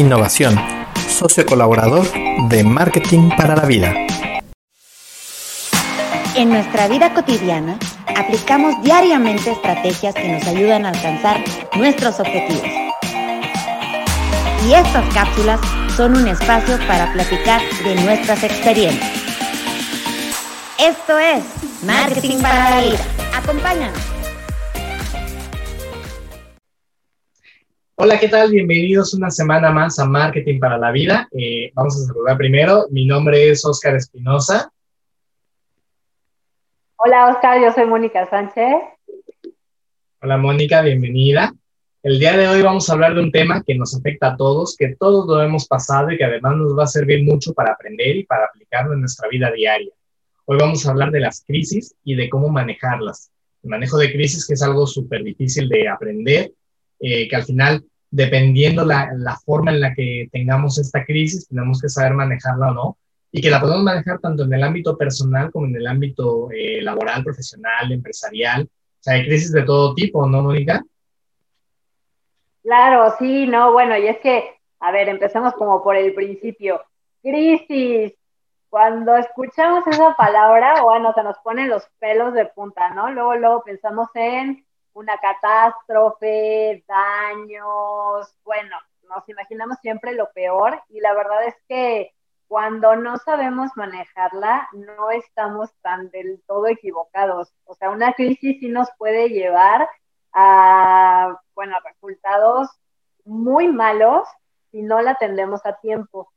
Innovación, socio colaborador de Marketing para la Vida. En nuestra vida cotidiana, aplicamos diariamente estrategias que nos ayudan a alcanzar nuestros objetivos. Y estas cápsulas son un espacio para platicar de nuestras experiencias. Esto es Marketing para la Vida. Acompáñanos. Hola, ¿qué tal? Bienvenidos una semana más a Marketing para la Vida. Eh, vamos a saludar primero. Mi nombre es Oscar Espinosa. Hola, Oscar. Yo soy Mónica Sánchez. Hola, Mónica. Bienvenida. El día de hoy vamos a hablar de un tema que nos afecta a todos, que todos lo hemos pasado y que además nos va a servir mucho para aprender y para aplicarlo en nuestra vida diaria. Hoy vamos a hablar de las crisis y de cómo manejarlas. El manejo de crisis, que es algo súper difícil de aprender, eh, que al final dependiendo la, la, forma en la que tengamos esta crisis, tenemos que saber manejarla o no, y que la podemos manejar tanto en el ámbito personal como en el ámbito eh, laboral, profesional, empresarial. O sea, hay crisis de todo tipo, ¿no, Mónica? Claro, sí, no, bueno, y es que, a ver, empecemos como por el principio. Crisis. Cuando escuchamos esa palabra, bueno, se nos ponen los pelos de punta, ¿no? Luego, luego pensamos en una catástrofe, daños, bueno, nos imaginamos siempre lo peor y la verdad es que cuando no sabemos manejarla, no estamos tan del todo equivocados. O sea, una crisis sí nos puede llevar a, bueno, resultados muy malos si no la atendemos a tiempo.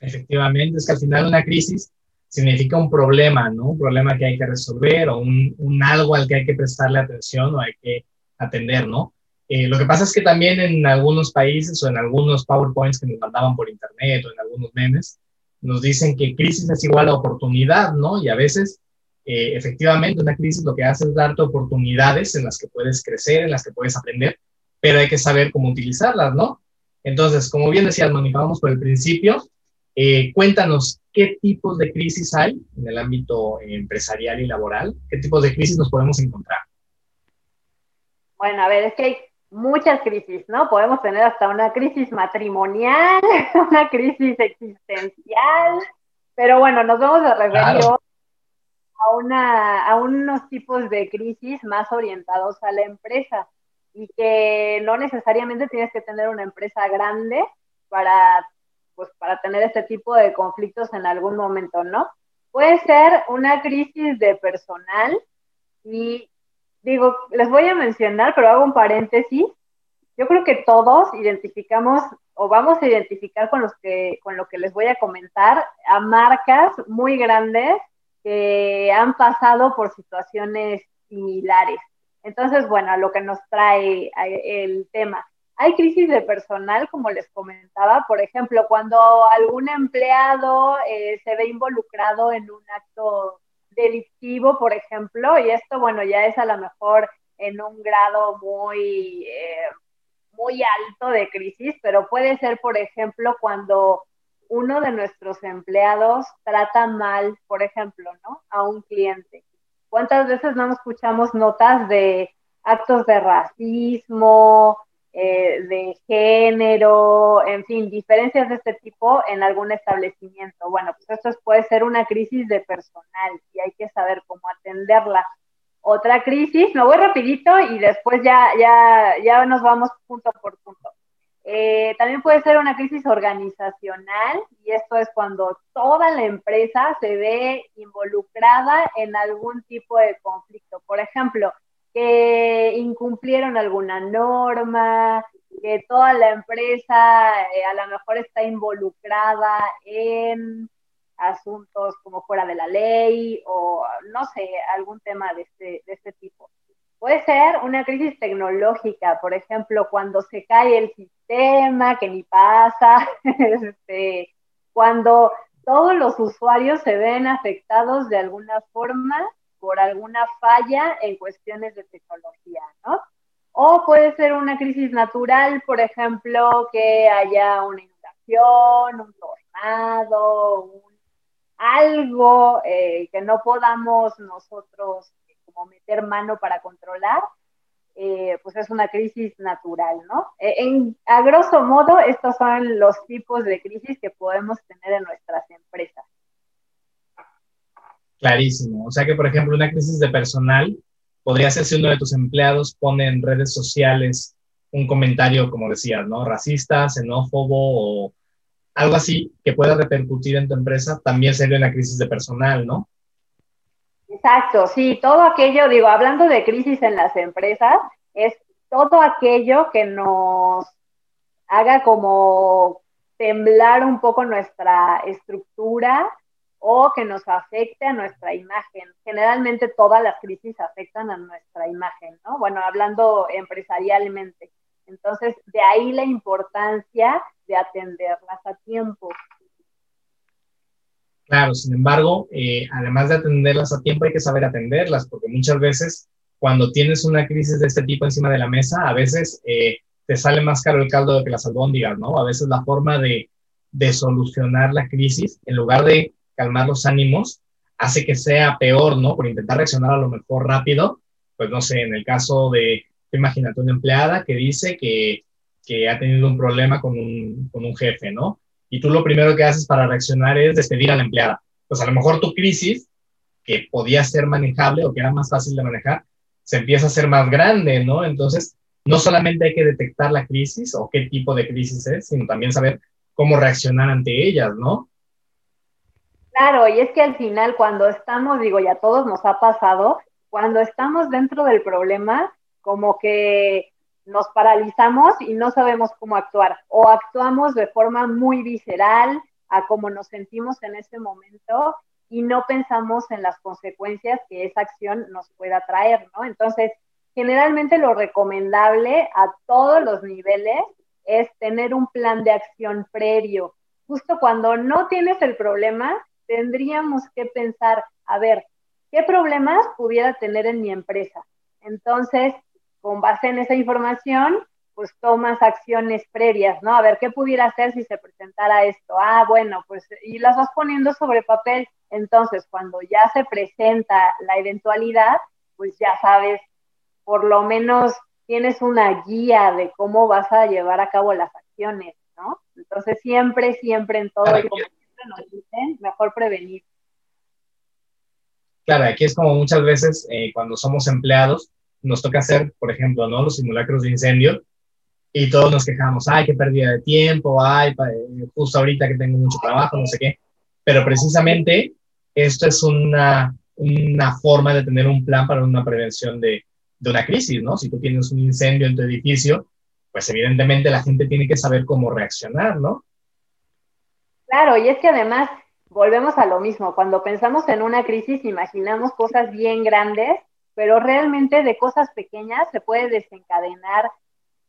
Efectivamente, es que al final una crisis significa un problema, ¿no? Un problema que hay que resolver o un, algo al que hay que prestarle atención o hay que atender, ¿no? Eh, lo que pasa es que también en algunos países o en algunos PowerPoints que nos mandaban por internet o en algunos memes, nos dicen que crisis es igual a oportunidad, ¿no? Y a veces, eh, efectivamente, una crisis lo que hace es darte oportunidades en las que puedes crecer, en las que puedes aprender, pero hay que saber cómo utilizarlas, ¿no? Entonces, como bien decías, Mónica, vamos por el principio. Eh, cuéntanos qué tipos de crisis hay en el ámbito empresarial y laboral, qué tipos de crisis nos podemos encontrar. Bueno, a ver, es que hay muchas crisis, ¿no? Podemos tener hasta una crisis matrimonial, una crisis existencial, pero bueno, nos vamos a referir a, una, a unos tipos de crisis más orientados a la empresa y que no necesariamente tienes que tener una empresa grande para pues para tener este tipo de conflictos en algún momento, ¿no? Puede ser una crisis de personal y digo, les voy a mencionar, pero hago un paréntesis. Yo creo que todos identificamos o vamos a identificar con los que con lo que les voy a comentar a marcas muy grandes que han pasado por situaciones similares. Entonces, bueno, lo que nos trae el tema. Hay crisis de personal, como les comentaba, por ejemplo, cuando algún empleado eh, se ve involucrado en un acto delictivo, por ejemplo, y esto, bueno, ya es a lo mejor en un grado muy, eh, muy alto de crisis, pero puede ser, por ejemplo, cuando uno de nuestros empleados trata mal, por ejemplo, ¿no? A un cliente. ¿Cuántas veces no escuchamos notas de actos de racismo, eh, de género, en fin, diferencias de este tipo en algún establecimiento. Bueno, pues esto puede ser una crisis de personal y hay que saber cómo atenderla. Otra crisis, me voy rapidito y después ya, ya, ya nos vamos punto por punto. Eh, también puede ser una crisis organizacional y esto es cuando toda la empresa se ve involucrada en algún tipo de conflicto. Por ejemplo, que incumplieron alguna norma, que toda la empresa eh, a lo mejor está involucrada en asuntos como fuera de la ley o no sé, algún tema de este, de este tipo. Puede ser una crisis tecnológica, por ejemplo, cuando se cae el sistema, que ni pasa, este, cuando todos los usuarios se ven afectados de alguna forma por alguna falla en cuestiones de tecnología, ¿no? O puede ser una crisis natural, por ejemplo, que haya una inundación, un tornado, algo eh, que no podamos nosotros como meter mano para controlar. eh, pues es una crisis natural, ¿no? Eh, en, a grosso modo, estos son los tipos de crisis que podemos tener en nuestras empresas. Clarísimo. O sea que, por ejemplo, una crisis de personal podría ser si uno de tus empleados pone en redes sociales un comentario, como decías, ¿no? Racista, xenófobo o algo así que pueda repercutir en tu empresa, también sería una crisis de personal, ¿no? Exacto, sí, todo aquello, digo, hablando de crisis en las empresas, es todo aquello que nos haga como temblar un poco nuestra estructura o que nos afecte a nuestra imagen. Generalmente todas las crisis afectan a nuestra imagen, ¿no? Bueno, hablando empresarialmente. Entonces, de ahí la importancia de atenderlas a tiempo. Claro, sin embargo, eh, además de atenderlas a tiempo, hay que saber atenderlas, porque muchas veces cuando tienes una crisis de este tipo encima de la mesa, a veces eh, te sale más caro el caldo que las albóndigas, ¿no? A veces la forma de, de solucionar la crisis, en lugar de calmar los ánimos, hace que sea peor, ¿no? Por intentar reaccionar a lo mejor rápido, pues no sé, en el caso de, imagínate una empleada que dice que, que ha tenido un problema con un, con un jefe, ¿no? Y tú lo primero que haces para reaccionar es despedir a la empleada. Pues a lo mejor tu crisis, que podía ser manejable o que era más fácil de manejar, se empieza a hacer más grande, ¿no? Entonces, no solamente hay que detectar la crisis o qué tipo de crisis es, sino también saber cómo reaccionar ante ellas, ¿no? Claro, y es que al final cuando estamos, digo, ya todos nos ha pasado, cuando estamos dentro del problema, como que nos paralizamos y no sabemos cómo actuar, o actuamos de forma muy visceral a cómo nos sentimos en ese momento y no pensamos en las consecuencias que esa acción nos pueda traer, ¿no? Entonces, generalmente lo recomendable a todos los niveles es tener un plan de acción previo. Justo cuando no tienes el problema, tendríamos que pensar, a ver, ¿qué problemas pudiera tener en mi empresa? Entonces, con base en esa información, pues tomas acciones previas, ¿no? A ver, ¿qué pudiera hacer si se presentara esto? Ah, bueno, pues, y las vas poniendo sobre papel. Entonces, cuando ya se presenta la eventualidad, pues ya sabes, por lo menos tienes una guía de cómo vas a llevar a cabo las acciones, ¿no? Entonces, siempre, siempre en todo el nos dicen, mejor prevenir. Claro, aquí es como muchas veces eh, cuando somos empleados, nos toca hacer, por ejemplo, ¿no? los simulacros de incendio y todos nos quejamos, ay, qué pérdida de tiempo, ay, eh, justo ahorita que tengo mucho trabajo, no sé qué. Pero precisamente esto es una, una forma de tener un plan para una prevención de, de una crisis, ¿no? Si tú tienes un incendio en tu edificio, pues evidentemente la gente tiene que saber cómo reaccionar, ¿no? Claro, y es que además volvemos a lo mismo. Cuando pensamos en una crisis, imaginamos cosas bien grandes, pero realmente de cosas pequeñas se puede desencadenar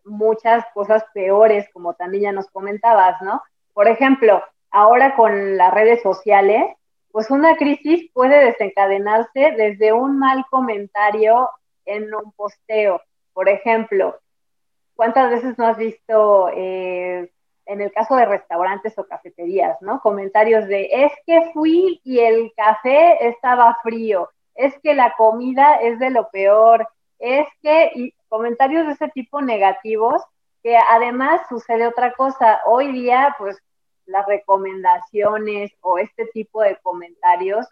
muchas cosas peores, como también ya nos comentabas, ¿no? Por ejemplo, ahora con las redes sociales, pues una crisis puede desencadenarse desde un mal comentario en un posteo. Por ejemplo, ¿cuántas veces no has visto eh, en el caso de restaurantes o cafeterías, ¿no? Comentarios de, es que fui y el café estaba frío, es que la comida es de lo peor, es que, comentarios de ese tipo negativos, que además sucede otra cosa, hoy día, pues, las recomendaciones o este tipo de comentarios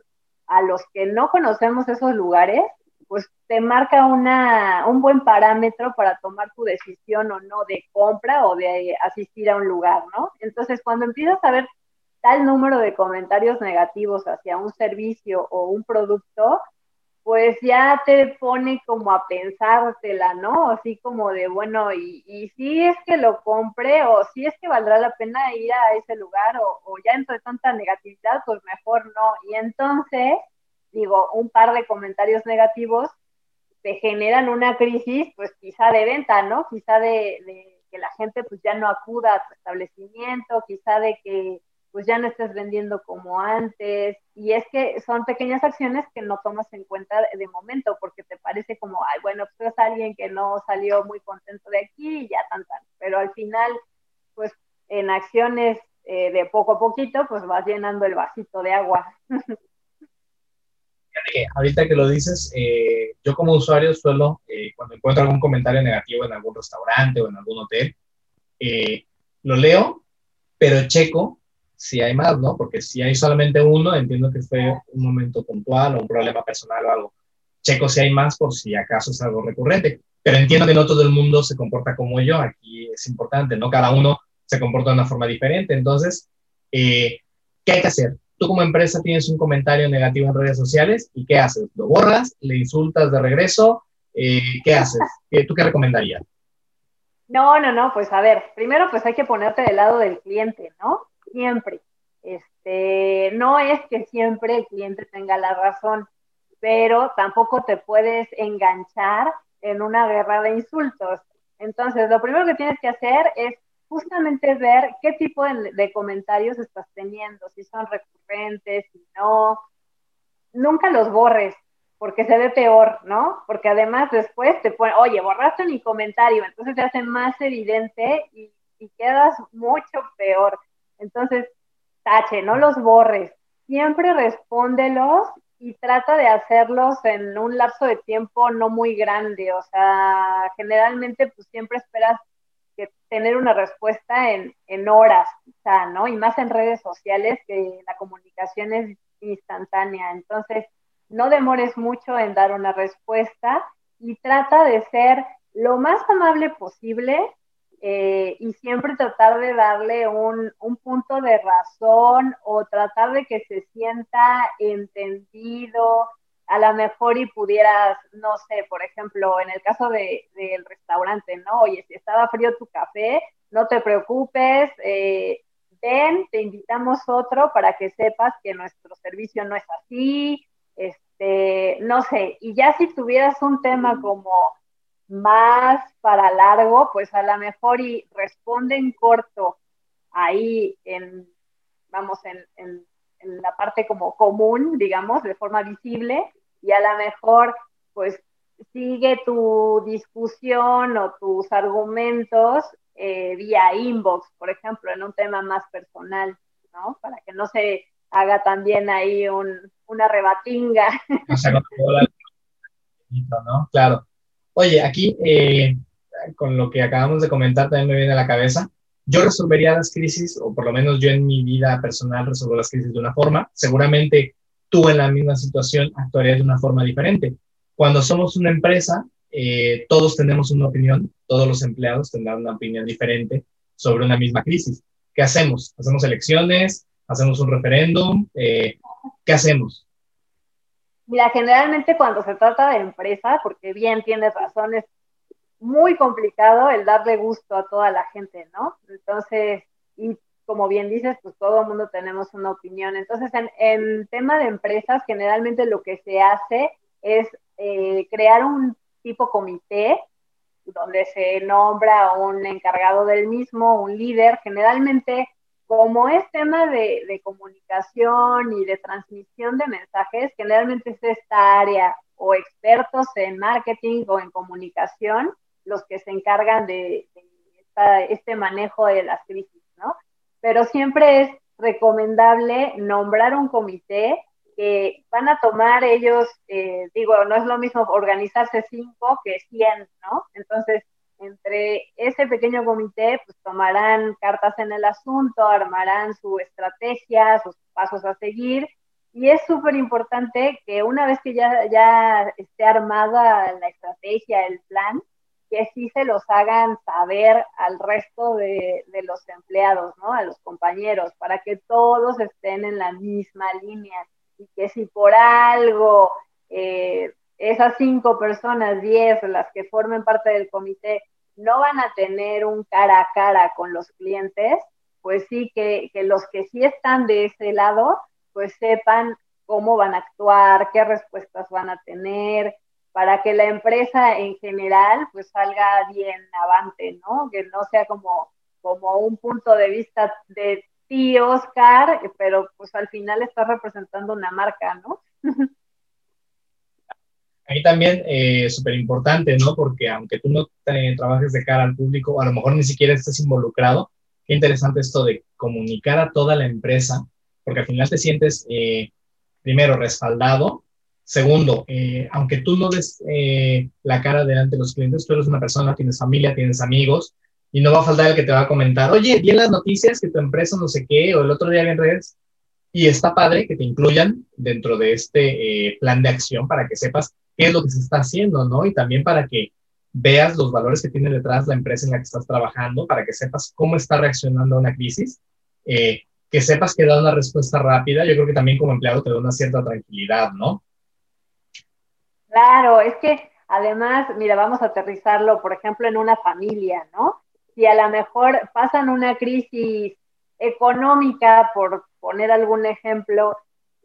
a los que no conocemos esos lugares, pues te marca una, un buen parámetro para tomar tu decisión o no de compra o de asistir a un lugar, ¿no? Entonces, cuando empiezas a ver tal número de comentarios negativos hacia un servicio o un producto, pues ya te pone como a pensártela, ¿no? Así como de, bueno, y, y si es que lo compré o si es que valdrá la pena ir a ese lugar o, o ya entre tanta negatividad, pues mejor no. Y entonces digo, un par de comentarios negativos te generan una crisis, pues quizá de venta, ¿no? Quizá de, que la gente pues ya no acuda a tu establecimiento, quizá de que pues ya no estés vendiendo como antes. Y es que son pequeñas acciones que no tomas en cuenta de momento, porque te parece como, ay, bueno, pues es alguien que no salió muy contento de aquí y ya tan tan. Pero al final, pues en acciones eh, de poco a poquito, pues vas llenando el vasito de agua. que ahorita que lo dices, eh, yo como usuario suelo, eh, cuando encuentro algún comentario negativo en algún restaurante o en algún hotel, eh, lo leo, pero checo si hay más, ¿no? Porque si hay solamente uno, entiendo que fue un momento puntual o un problema personal o algo. Checo si hay más por si acaso es algo recurrente. Pero entiendo que no todo el mundo se comporta como yo. Aquí es importante, ¿no? Cada uno se comporta de una forma diferente. Entonces, ¿qué hay que hacer? Tú como empresa tienes un comentario negativo en redes sociales y ¿qué haces? ¿Lo borras? ¿Le insultas de regreso? Eh, ¿Qué haces? ¿Tú qué recomendarías? No, no, no, pues a ver, primero pues hay que ponerte del lado del cliente, ¿no? Siempre. Este, no es que siempre el cliente tenga la razón, pero tampoco te puedes enganchar en una guerra de insultos. Entonces, lo primero que tienes que hacer es justamente ver qué tipo de, comentarios estás teniendo, si son recurrentes, si no. Nunca los borres, porque se ve peor, ¿no? Porque además después te ponen, oye, borraste mi comentario, entonces se hace más evidente y, y quedas mucho peor. Entonces, tache, no los borres, siempre respóndelos y trata de hacerlos en un lapso de tiempo no muy grande, o sea, generalmente pues siempre esperas que tener una respuesta en, en horas, quizá, ¿no? Y más en redes sociales que la comunicación es instantánea. Entonces, no demores mucho en dar una respuesta y trata de ser lo más amable posible eh, y siempre tratar de darle un, un, punto de razón o tratar de que se sienta entendido, a lo mejor y pudieras, no sé, por ejemplo, en el caso de, del restaurante, ¿no? Oye, si estaba frío tu café, no te preocupes, eh, ven, te invitamos otro para que sepas que nuestro servicio no es así, este, no sé, y ya si tuvieras un tema como más para largo, pues a lo mejor y responde en corto ahí en, vamos, en, en en la parte como común, digamos, de forma visible, y a lo mejor, pues, sigue tu discusión o tus argumentos eh, vía inbox, por ejemplo, en un tema más personal, ¿no? Para que no se haga también ahí un, una rebatinga. ¿no? Claro. Oye, aquí, eh, con lo que acabamos de comentar, también me viene a la cabeza, yo resolvería las crisis, o por lo menos yo en mi vida personal resolvo las crisis de una forma. Seguramente tú en la misma situación actuarías de una forma diferente. Cuando somos una empresa, eh, todos tenemos una opinión, todos los empleados tendrán una opinión diferente sobre una misma crisis. ¿Qué hacemos? ¿Hacemos elecciones? ¿Hacemos un referéndum? Eh, ¿Qué hacemos? Mira, generalmente cuando se trata de empresa, porque bien tienes razones, muy complicado el darle gusto a toda la gente, ¿no? Entonces, y como bien dices, pues todo el mundo tenemos una opinión. Entonces, en, en tema de empresas, generalmente lo que se hace es eh, crear un tipo comité donde se nombra un encargado del mismo, un líder. Generalmente, como es tema de, de comunicación y de transmisión de mensajes, generalmente es esta área o expertos en marketing o en comunicación los que se encargan de, este manejo de las crisis, ¿no? Pero siempre es recomendable nombrar un comité que van a tomar ellos, eh, digo, no es lo mismo organizarse cinco que cien, ¿no? Entonces, entre ese pequeño comité, pues tomarán cartas en el asunto, armarán su estrategia, sus pasos a seguir, y es súper importante que una vez que ya, ya esté armada la estrategia, el plan, que sí se los hagan saber al resto de, los empleados, ¿no? A los compañeros, para que todos estén en la misma línea y que si por algo eh, esas cinco personas, diez, las que formen parte del comité, no van a tener un cara a cara con los clientes, pues sí que, que los que sí están de ese lado, pues sepan cómo van a actuar, qué respuestas van a tener, para que la empresa en general pues salga bien avante, ¿no? Que no sea como, como un punto de vista de ti, Oscar, pero pues al final estás representando una marca, ¿no? Ahí también es eh, súper importante, ¿no? Porque aunque tú no trabajes de cara al público, a lo mejor ni siquiera estés involucrado, qué interesante esto de comunicar a toda la empresa, porque al final te sientes, eh, primero, respaldado Segundo, eh, aunque tú no des eh, la cara delante de los clientes, tú eres una persona, tienes familia, tienes amigos, y no va a faltar el que te va a comentar, oye, vi en las noticias que tu empresa no sé qué, o el otro día vi en redes, y está padre que te incluyan dentro de este eh, plan de acción para que sepas qué es lo que se está haciendo, ¿no? Y también para que veas los valores que tiene detrás la empresa en la que estás trabajando, para que sepas cómo está reaccionando a una crisis, que sepas que da una respuesta rápida, yo creo que también como empleado te da una cierta tranquilidad, ¿no? Claro, es que además, mira, vamos a aterrizarlo, por ejemplo, en una familia, ¿no? Si a lo mejor pasan una crisis económica, por poner algún ejemplo,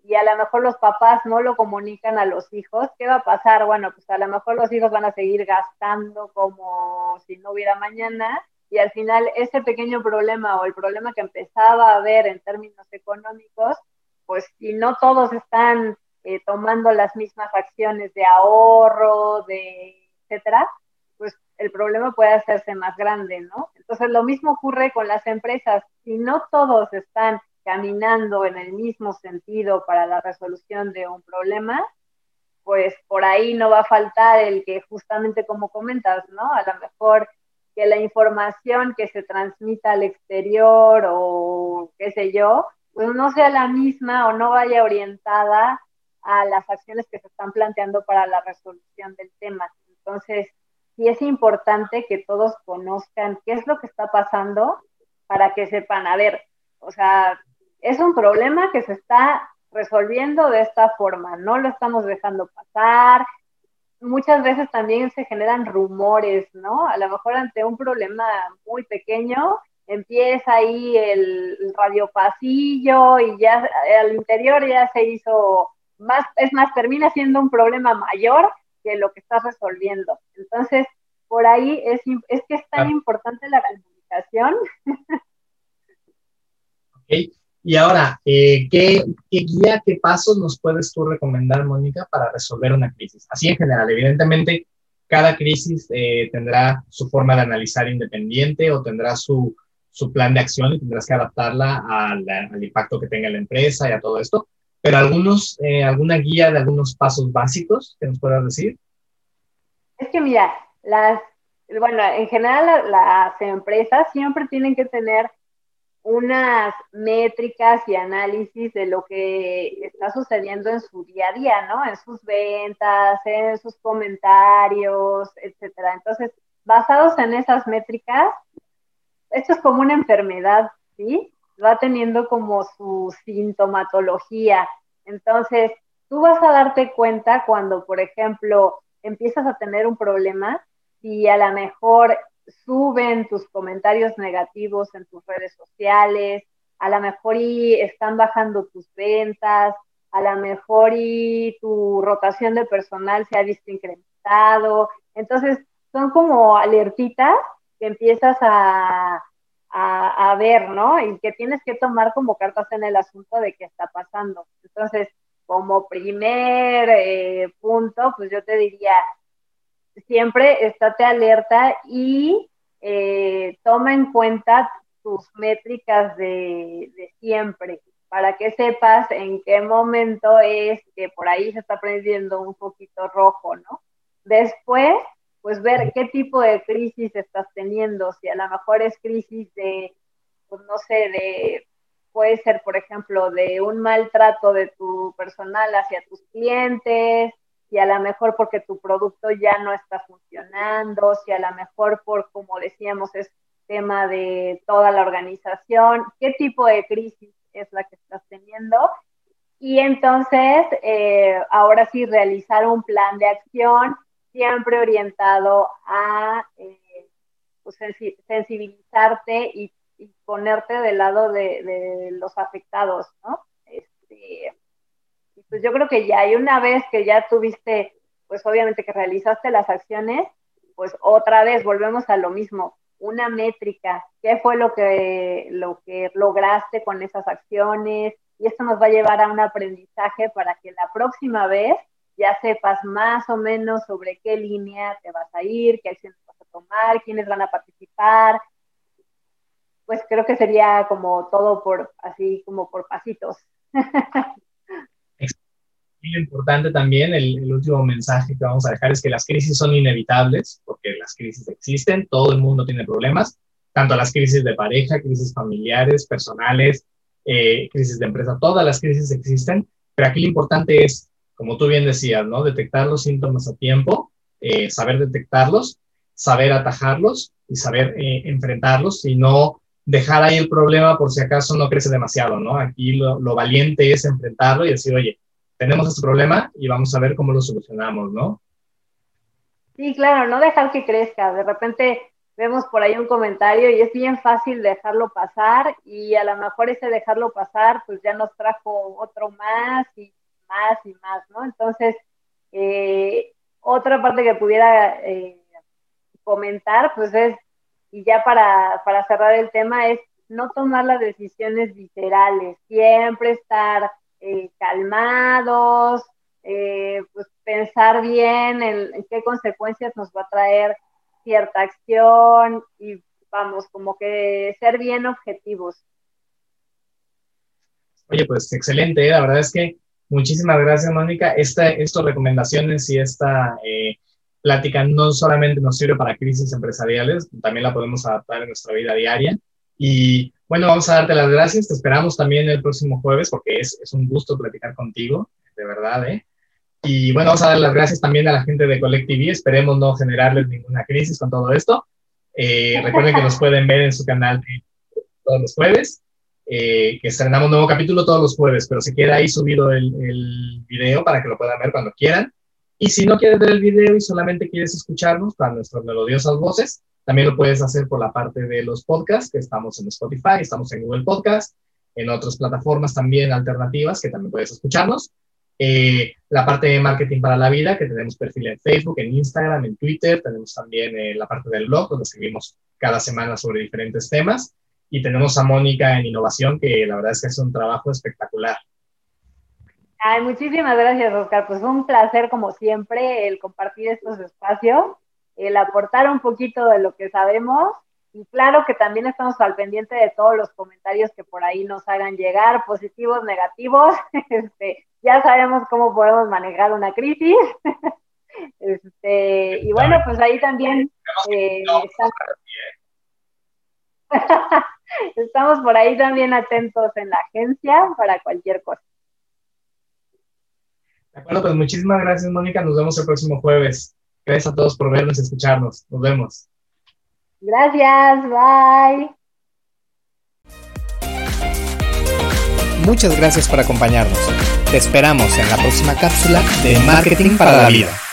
y a lo mejor los papás no lo comunican a los hijos, ¿qué va a pasar? Bueno, pues a lo mejor los hijos van a seguir gastando como si no hubiera mañana y al final ese pequeño problema o el problema que empezaba a haber en términos económicos, pues si no todos están eh, tomando las mismas acciones de ahorro, de etcétera, pues el problema puede hacerse más grande, ¿no? Entonces lo mismo ocurre con las empresas. Si no todos están caminando en el mismo sentido para la resolución de un problema, pues por ahí no va a faltar el que justamente como comentas, ¿no? A lo mejor que la información que se transmita al exterior o qué sé yo, pues no sea la misma o no vaya orientada a las acciones que se están planteando para la resolución del tema. Entonces, sí es importante que todos conozcan qué es lo que está pasando para que sepan, a ver, o sea, es un problema que se está resolviendo de esta forma, no lo estamos dejando pasar. Muchas veces también se generan rumores, ¿no? A lo mejor ante un problema muy pequeño, empieza ahí el radio pasillo y ya al interior ya se hizo más, es más, termina siendo un problema mayor que lo que estás resolviendo. Entonces, por ahí es, es que es tan ah. importante la comunicación. Okay. Y ahora, eh, ¿qué, guía, qué pasos nos puedes tú recomendar, Mónica, para resolver una crisis? Así en general, evidentemente, cada crisis eh, tendrá su forma de analizar independiente o tendrá su, su plan de acción y tendrás que adaptarla al, al, impacto que tenga la empresa y a todo esto pero algunos, eh, alguna guía de algunos pasos básicos que nos puedas decir. Es que mira, las, bueno, en general las empresas siempre tienen que tener unas métricas y análisis de lo que está sucediendo en su día a día, ¿no? En sus ventas, en sus comentarios, etcétera. Entonces, basados en esas métricas, esto es como una enfermedad, ¿sí? Va teniendo como su sintomatología. Entonces, tú vas a darte cuenta cuando, por ejemplo, empiezas a tener un problema y a lo mejor suben tus comentarios negativos en tus redes sociales, a lo mejor y están bajando tus ventas, a lo mejor y tu rotación de personal se ha visto incrementado. Entonces, son como alertitas que empiezas a, a, ver, ¿no? Y que tienes que tomar como cartas en el asunto de qué está pasando. Entonces, como primer eh, punto, pues yo te diría, siempre estate alerta y eh, toma en cuenta tus métricas de, de, siempre, para que sepas en qué momento es que por ahí se está prendiendo un poquito rojo, ¿no? Después, pues ver qué tipo de crisis estás teniendo, si a lo mejor es crisis de, pues no sé, de, puede ser, por ejemplo, de un maltrato de tu personal hacia tus clientes, si a lo mejor porque tu producto ya no está funcionando, si a lo mejor por, como decíamos, es tema de toda la organización, qué tipo de crisis es la que estás teniendo. Y entonces, eh, ahora sí, realizar un plan de acción siempre orientado a eh, pues, sensibilizarte y, ponerte del lado de, los afectados, ¿no? Este, pues yo creo que ya, y una vez que ya tuviste, pues obviamente que realizaste las acciones, pues otra vez volvemos a lo mismo, una métrica, qué fue lo que, lo que lograste con esas acciones, y esto nos va a llevar a un aprendizaje para que la próxima vez ya sepas más o menos sobre qué línea te vas a ir, qué acciones vas a tomar, quiénes van a participar. Pues creo que sería como todo por así como por pasitos. lo importante también, el, último mensaje que vamos a dejar es que las crisis son inevitables, porque las crisis existen, todo el mundo tiene problemas, tanto las crisis de pareja, crisis familiares, personales, eh, crisis de empresa, todas las crisis existen, pero aquí lo importante es, como tú bien decías, ¿no? Detectar los síntomas a tiempo, eh, saber detectarlos, saber atajarlos y saber eh, enfrentarlos y no dejar ahí el problema por si acaso no crece demasiado, ¿no? Aquí lo, lo valiente es enfrentarlo y decir, oye, tenemos este problema y vamos a ver cómo lo solucionamos, ¿no? Sí, claro, no dejar que crezca. De repente vemos por ahí un comentario y es bien fácil dejarlo pasar y a lo mejor ese dejarlo pasar pues ya nos trajo otro más más y más, ¿no? Entonces, eh, otra parte que pudiera eh, comentar pues es, y ya para, para cerrar el tema, es no tomar las decisiones literales, siempre estar eh, calmados, eh, pues pensar bien en, qué consecuencias nos va a traer cierta acción y vamos, como que ser bien objetivos. Oye, pues excelente, la verdad es que muchísimas gracias, Mónica. Esta, estas recomendaciones y esta plática no solamente nos sirve para crisis empresariales, también la podemos adaptar en nuestra vida diaria. Y bueno, vamos a darte las gracias. Te esperamos también el próximo jueves porque es, un gusto platicar contigo, de verdad, ¿eh? Y bueno, vamos a dar las gracias también a la gente de Collective. Esperemos no generarles ninguna crisis con todo esto. Eh, recuerden que nos pueden ver en su canal todos los jueves, eh, que estrenamos nuevo capítulo todos los jueves, pero se queda ahí subido el, el, video para que lo puedan ver cuando quieran. Y si no quieres ver el video y solamente quieres escucharnos para nuestras melodiosas voces, también lo puedes hacer por la parte de los podcasts, que estamos en Spotify, estamos en Google Podcast, en otras plataformas también alternativas que también puedes escucharnos. Eh, la parte de marketing para la vida, que tenemos perfil en Facebook, en Instagram, en Twitter, tenemos también eh, la parte del blog, donde escribimos cada semana sobre diferentes temas, y tenemos a Mónica en innovación, que la verdad es que es un trabajo espectacular. Ay, muchísimas gracias, Oscar. Pues fue un placer, como siempre, el compartir estos espacios el aportar un poquito de lo que sabemos y claro que también estamos al pendiente de todos los comentarios que por ahí nos hagan llegar, positivos, negativos. Este, ya sabemos cómo podemos manejar una crisis. Este, y bueno, pues ahí también eh, estamos por ahí también atentos en la agencia para cualquier cosa. De acuerdo, pues muchísimas gracias, Mónica. Nos vemos el próximo jueves. Gracias a todos por vernos y escucharnos. Nos vemos. Gracias, bye. Muchas gracias por acompañarnos. Te esperamos en la próxima cápsula de Marketing para la Vida.